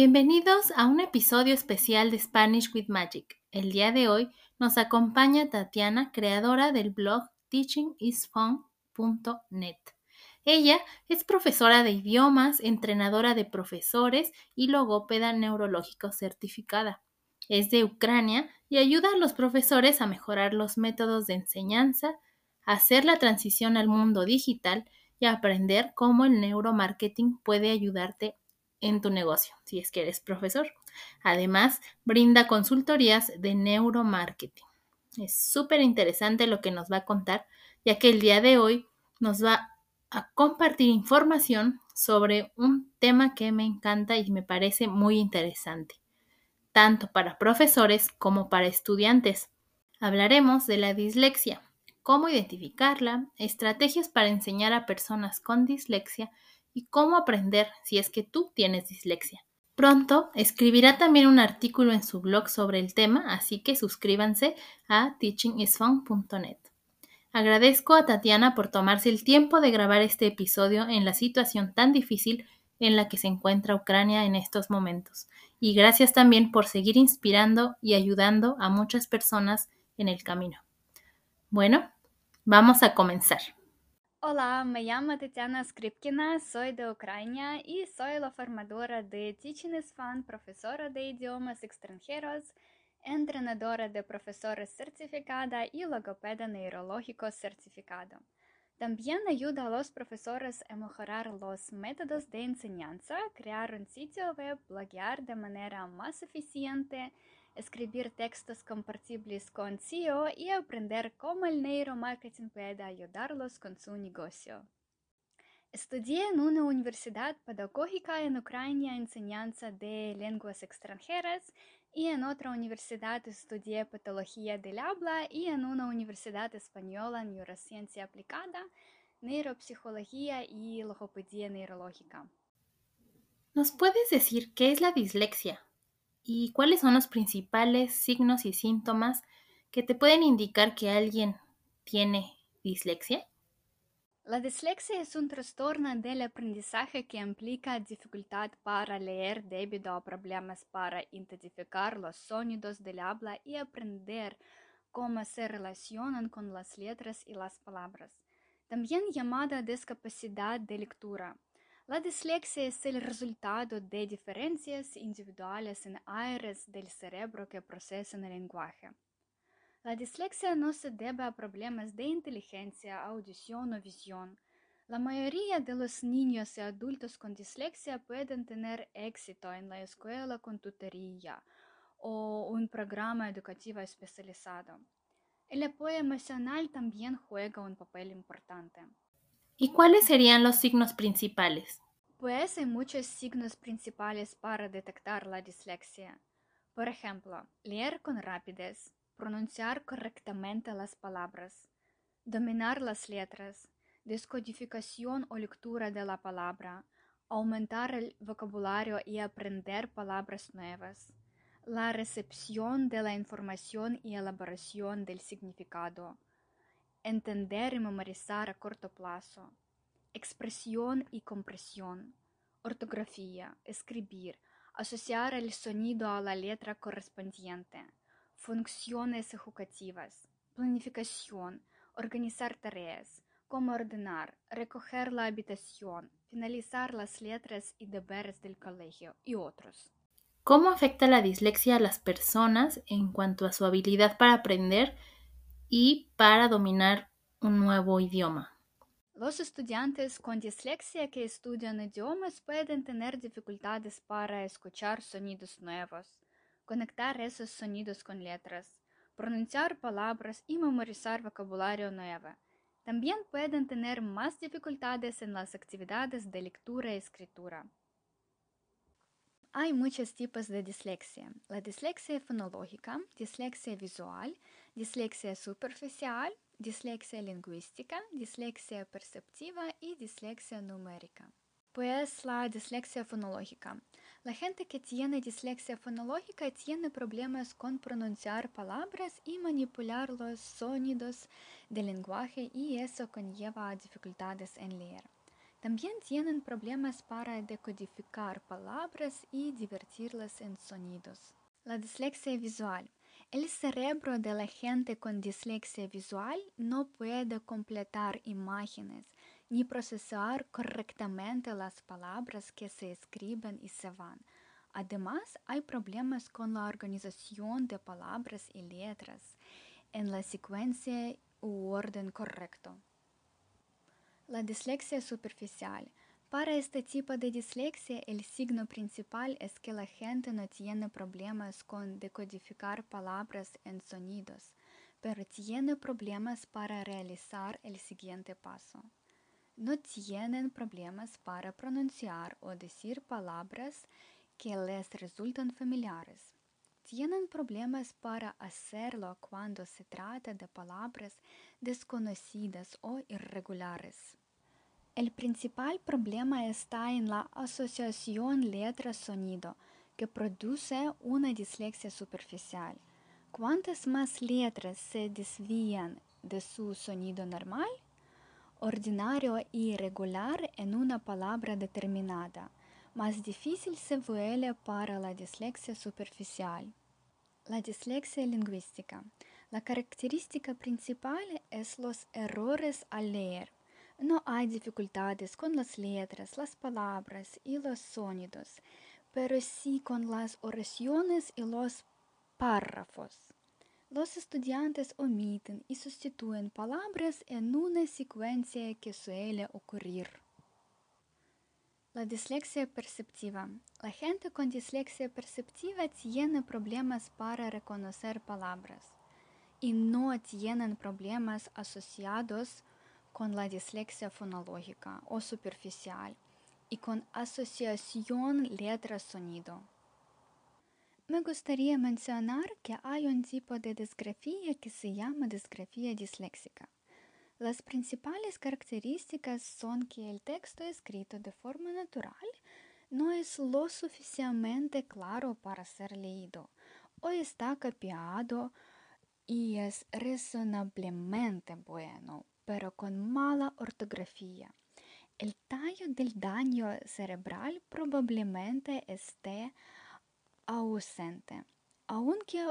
Bienvenidos a un episodio especial de Spanish with Magic. El día de hoy nos acompaña Tatiana, creadora del blog teachingisfun.net. Ella es profesora de idiomas, entrenadora de profesores y logópeda neurológico certificada. Es de Ucrania y ayuda a los profesores a mejorar los métodos de enseñanza, hacer la transición al mundo digital y aprender cómo el neuromarketing puede ayudarte en tu negocio, si es que eres profesor. Además, brinda consultorías de neuromarketing. Es súper interesante lo que nos va a contar, ya que el día de hoy nos va a compartir información sobre un tema que me encanta y me parece muy interesante, tanto para profesores como para estudiantes. Hablaremos de la dislexia, cómo identificarla, estrategias para enseñar a personas con dislexia y cómo aprender si es que tú tienes dislexia. Pronto escribirá también un artículo en su blog sobre el tema, así que suscríbanse a teachingisfun.net. Agradezco a Tatiana por tomarse el tiempo de grabar este episodio en la situación tan difícil en la que se encuentra Ucrania en estos momentos. Y gracias también por seguir inspirando y ayudando a muchas personas en el camino. Bueno, vamos a comenzar. Hola, me llamo Tatiana Skripkina, soy de Ucrania y soy la formadora de Teaching is Fun, profesora de idiomas extranjeros, entrenadora de profesores certificada y logopeda neurológico certificado. También ayuda a los profesores a mejorar los métodos de enseñanza, crear un sitio web, bloguear de manera más eficiente, escribir textos compartibles con SEO y aprender cómo el neuromarketing puede ayudarlos con su negocio. Estudié en una universidad pedagógica en Ucrania enseñanza de lenguas extranjeras y en otra universidad estudié patología del habla y en una universidad española neurociencia aplicada, neuropsicología y logopedía neurológica. ¿Nos puedes decir qué es la dislexia? ¿Y cuáles son los principales signos y síntomas que te pueden indicar que alguien tiene dislexia? La dislexia es un trastorno del aprendizaje que implica dificultad para leer debido a problemas para identificar los sonidos del habla y aprender cómo se relacionan con las letras y las palabras, también llamada discapacidad de lectura. La dislexia es el resultado de diferencias individuales en áreas del cerebro que procesan el lenguaje. La dislexia no se debe a problemas de inteligencia, audición o visión. La mayoría de los niños y adultos con dislexia pueden tener éxito en la escuela con tutoría o un programa educativo especializado. El apoyo emocional también juega un papel importante. ¿Y cuáles serían los signos principales? Pues hay muchos signos principales para detectar la dislexia. Por ejemplo, leer con rapidez, pronunciar correctamente las palabras, dominar las letras, descodificación o lectura de la palabra, aumentar el vocabulario y aprender palabras nuevas, la recepción de la información y elaboración del significado, entender y memorizar a corto plazo, expresión y compresión, ortografía, escribir, asociar el sonido a la letra correspondiente, funciones ejecutivas, planificación, organizar tareas, cómo ordenar, recoger la habitación, finalizar las letras y deberes del colegio y otros. ¿Cómo afecta la dislexia a las personas en cuanto a su habilidad para aprender y para dominar un nuevo idioma. Los estudiantes con dislexia que estudian idiomas pueden tener dificultades para escuchar sonidos nuevos, conectar esos sonidos con letras, pronunciar palabras y memorizar vocabulario nuevo. También pueden tener más dificultades en las actividades de lectura y escritura. Hay muchos tipos de dislexia. La dislexia fonológica, dislexia visual, dislexia superficial, dislexia lingüística, dislexia perceptiva y dislexia numérica. Pues la dislexia fonológica. La gente que tiene dislexia fonológica tiene problemas con pronunciar palabras y manipular los sonidos del lenguaje y eso conlleva dificultades en leer. También tienen problemas para decodificar palabras y divertirlas en sonidos. La dislexia visual. El cerebro de la gente con dislexia visual no puede completar imágenes ni procesar correctamente las palabras que se escriben y se van. Además, hay problemas con la organización de palabras y letras en la secuencia u orden correcto. La dislexia superficial. Para este tipo de dislexia, el signo principal es que la gente no tiene problemas con decodificar palabras en sonidos, pero tiene problemas para realizar el siguiente paso. No tienen problemas para pronunciar o decir palabras que les resultan familiares. Tienen problemas para hacerlo cuando se trata de palabras desconocidas o irregulares. El principal problema está en la asociación letra-sonido, que produce una dislexia superficial. Cuantas más letras se desvían de su sonido normal, ordinario y regular en una palabra determinada, más difícil se vuelve para la dislexia superficial. La dislexia lingüística. La característica principal es los errores al leer. No hay dificultades con las letras, las palabras y los sonidos, pero sí con las oraciones y los párrafos. Los estudiantes omiten y sustituyen palabras en una secuencia que suele ocurrir. La dislexia perceptiva. La gente con dislexia perceptiva tiene problemas para reconocer palabras y no tienen problemas asociados con la dislexia fonológica o superficial y con asociación letra-sonido. Me gustaría mencionar que hay un tipo de disgrafía que se llama disgrafía disléxica. Las principales características son que el texto escrito de forma natural no es lo suficientemente claro para ser leído o está copiado y es razonablemente bueno pero con mala ortografía. El tallo del daño cerebral probablemente esté ausente. Aunque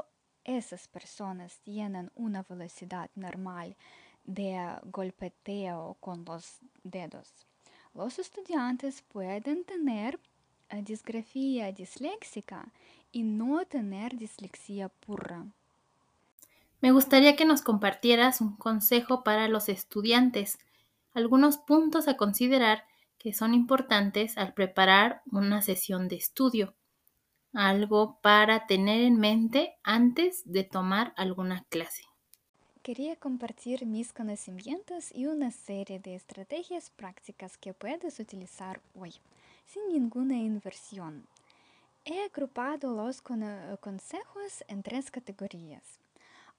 esas personas tienen una velocidad normal de golpeteo con los dedos, los estudiantes pueden tener disgrafía disléxica y no tener dislexia pura. Me gustaría que nos compartieras un consejo para los estudiantes, algunos puntos a considerar que son importantes al preparar una sesión de estudio, algo para tener en mente antes de tomar alguna clase. Quería compartir mis conocimientos y una serie de estrategias prácticas que puedes utilizar hoy, sin ninguna inversión. He agrupado los consejos en tres categorías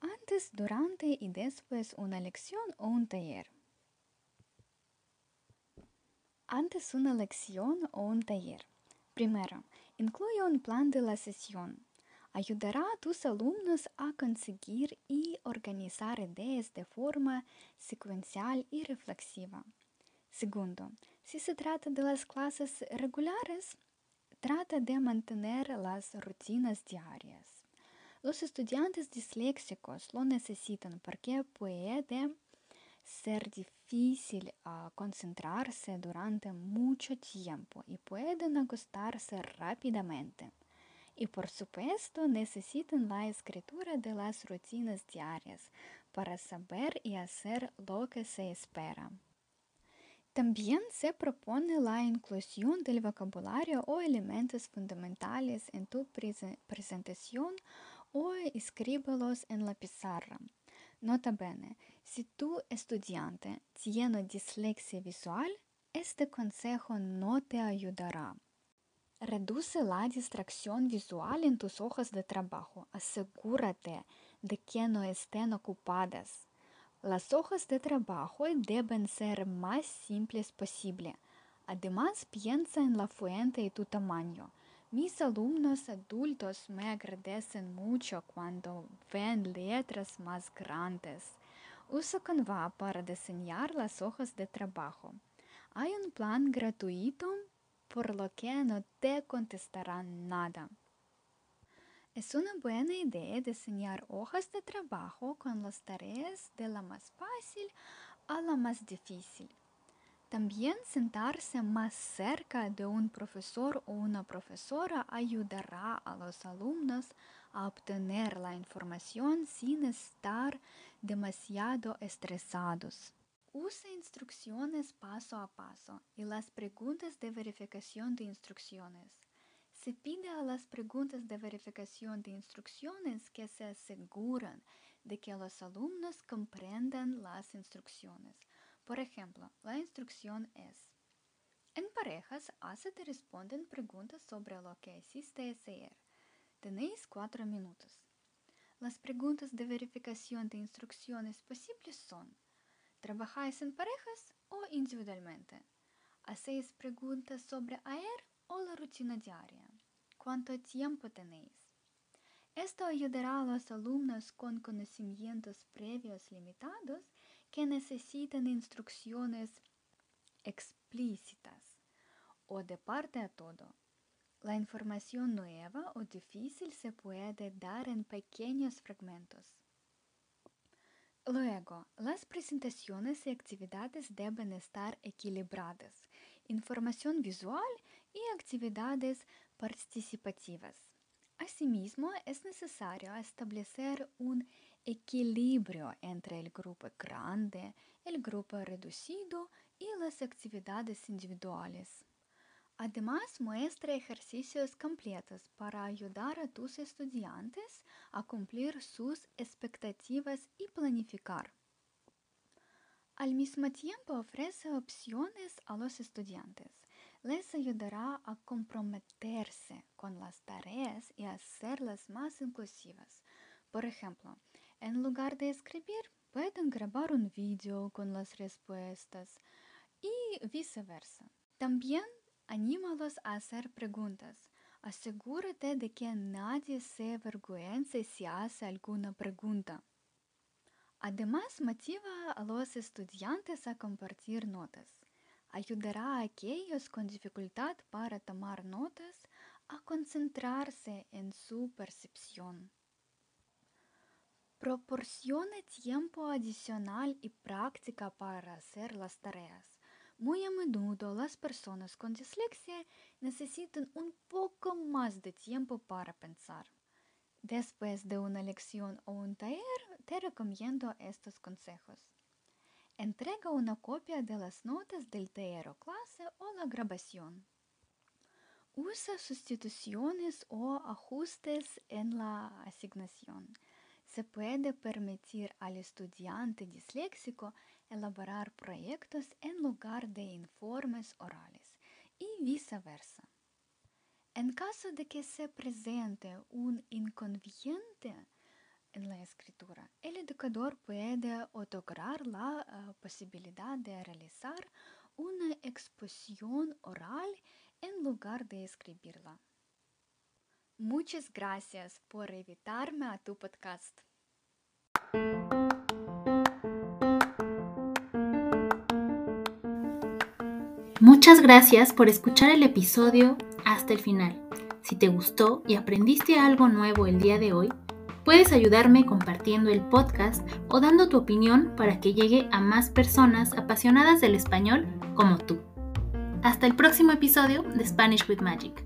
antes, durante y después una lección o un taller. Antes una lección o un taller. Primero, incluye un plan de la sesión. Ayudará a tus alumnos a conseguir y organizar ideas de forma secuencial y reflexiva. Segundo, si se trata de las clases regulares, trata de mantener las rutinas diarias. Los estudiantes disléxicos lo necesitan porque puede ser difícil uh, concentrarse durante mucho tiempo y pueden agostarse rápidamente. Y por supuesto necesitan la escritura de las rutinas diarias para saber y hacer lo que se espera. También se propone la inclusión del vocabulario o elementos fundamentales en tu presentación o escríbelos en la pizarra. Nota bene, si tu estudiante tiene dislexia visual, este consejo no te ayudará. Reduce la distracción visual en tus hojas de trabajo. Asegúrate de que no estén ocupadas. Las hojas de trabajo deben ser más simples posible. Además, piensa en la fuente y tu tamaño. Mis alumnos adultos me agradecen mucho cuando ven letras más grandes. Uso Canva para diseñar las hojas de trabajo. hay un plan gratuito por lo que no te contestarán nada. Es una buena idea diseñar hojas de trabajo con las tareas de la más fácil a la más difícil. También sentarse más cerca de un profesor o una profesora ayudará a los alumnos a obtener la información sin estar demasiado estresados. Usa instrucciones paso a paso y las preguntas de verificación de instrucciones. Se pide a las preguntas de verificación de instrucciones que se aseguran de que los alumnos comprendan las instrucciones. Por ejemplo, la instrucción es, en parejas, hace y responden preguntas sobre lo que hiciste ayer. Tenéis cuatro minutos. Las preguntas de verificación de instrucciones posibles son, ¿trabajáis en parejas o individualmente? ¿Hacéis preguntas sobre ayer o la rutina diaria? ¿Cuánto tiempo tenéis? Esto ayudará a los alumnos con conocimientos previos limitados que necesitan instrucciones explícitas o de parte a todo. La información nueva o difícil se puede dar en pequeños fragmentos. Luego, las presentaciones y actividades deben estar equilibradas, información visual y actividades participativas. Asimismo, es necesario establecer un equilibrio entre el grupo grande, el grupo reducido y las actividades individuales. Además, muestra ejercicios completos para ayudar a tus estudiantes a cumplir sus expectativas y planificar. Al mismo tiempo ofrece opciones a los estudiantes les ayudará a comprometerse con las tareas y hacerlas más inclusivas. Por ejemplo, en lugar de escribir, pueden grabar un vídeo con las respuestas y viceversa. También anímalos a hacer preguntas. Asegúrate de que nadie se avergüence si hace alguna pregunta. Además, motiva a los estudiantes a compartir notas ayudará a aquellos con dificultad para tomar notas a concentrarse en su percepción. Proporcione tiempo adicional y práctica para hacer las tareas. Muy a menudo las personas con dislexia necesitan un poco más de tiempo para pensar. Después de una lección o un taller, te recomiendo estos consejos. Entrega una copia de las notas del taller o clase o la grabación. Usa sustituciones o ajustes en la asignación. Se puede permitir al estudiante disléxico elaborar proyectos en lugar de informes orales y viceversa. En caso de que se presente un inconveniente, en la escritura. El educador puede otorgar la uh, posibilidad de realizar una exposición oral en lugar de escribirla. Muchas gracias por invitarme a tu podcast. Muchas gracias por escuchar el episodio hasta el final. Si te gustó y aprendiste algo nuevo el día de hoy, Puedes ayudarme compartiendo el podcast o dando tu opinión para que llegue a más personas apasionadas del español como tú. Hasta el próximo episodio de Spanish with Magic.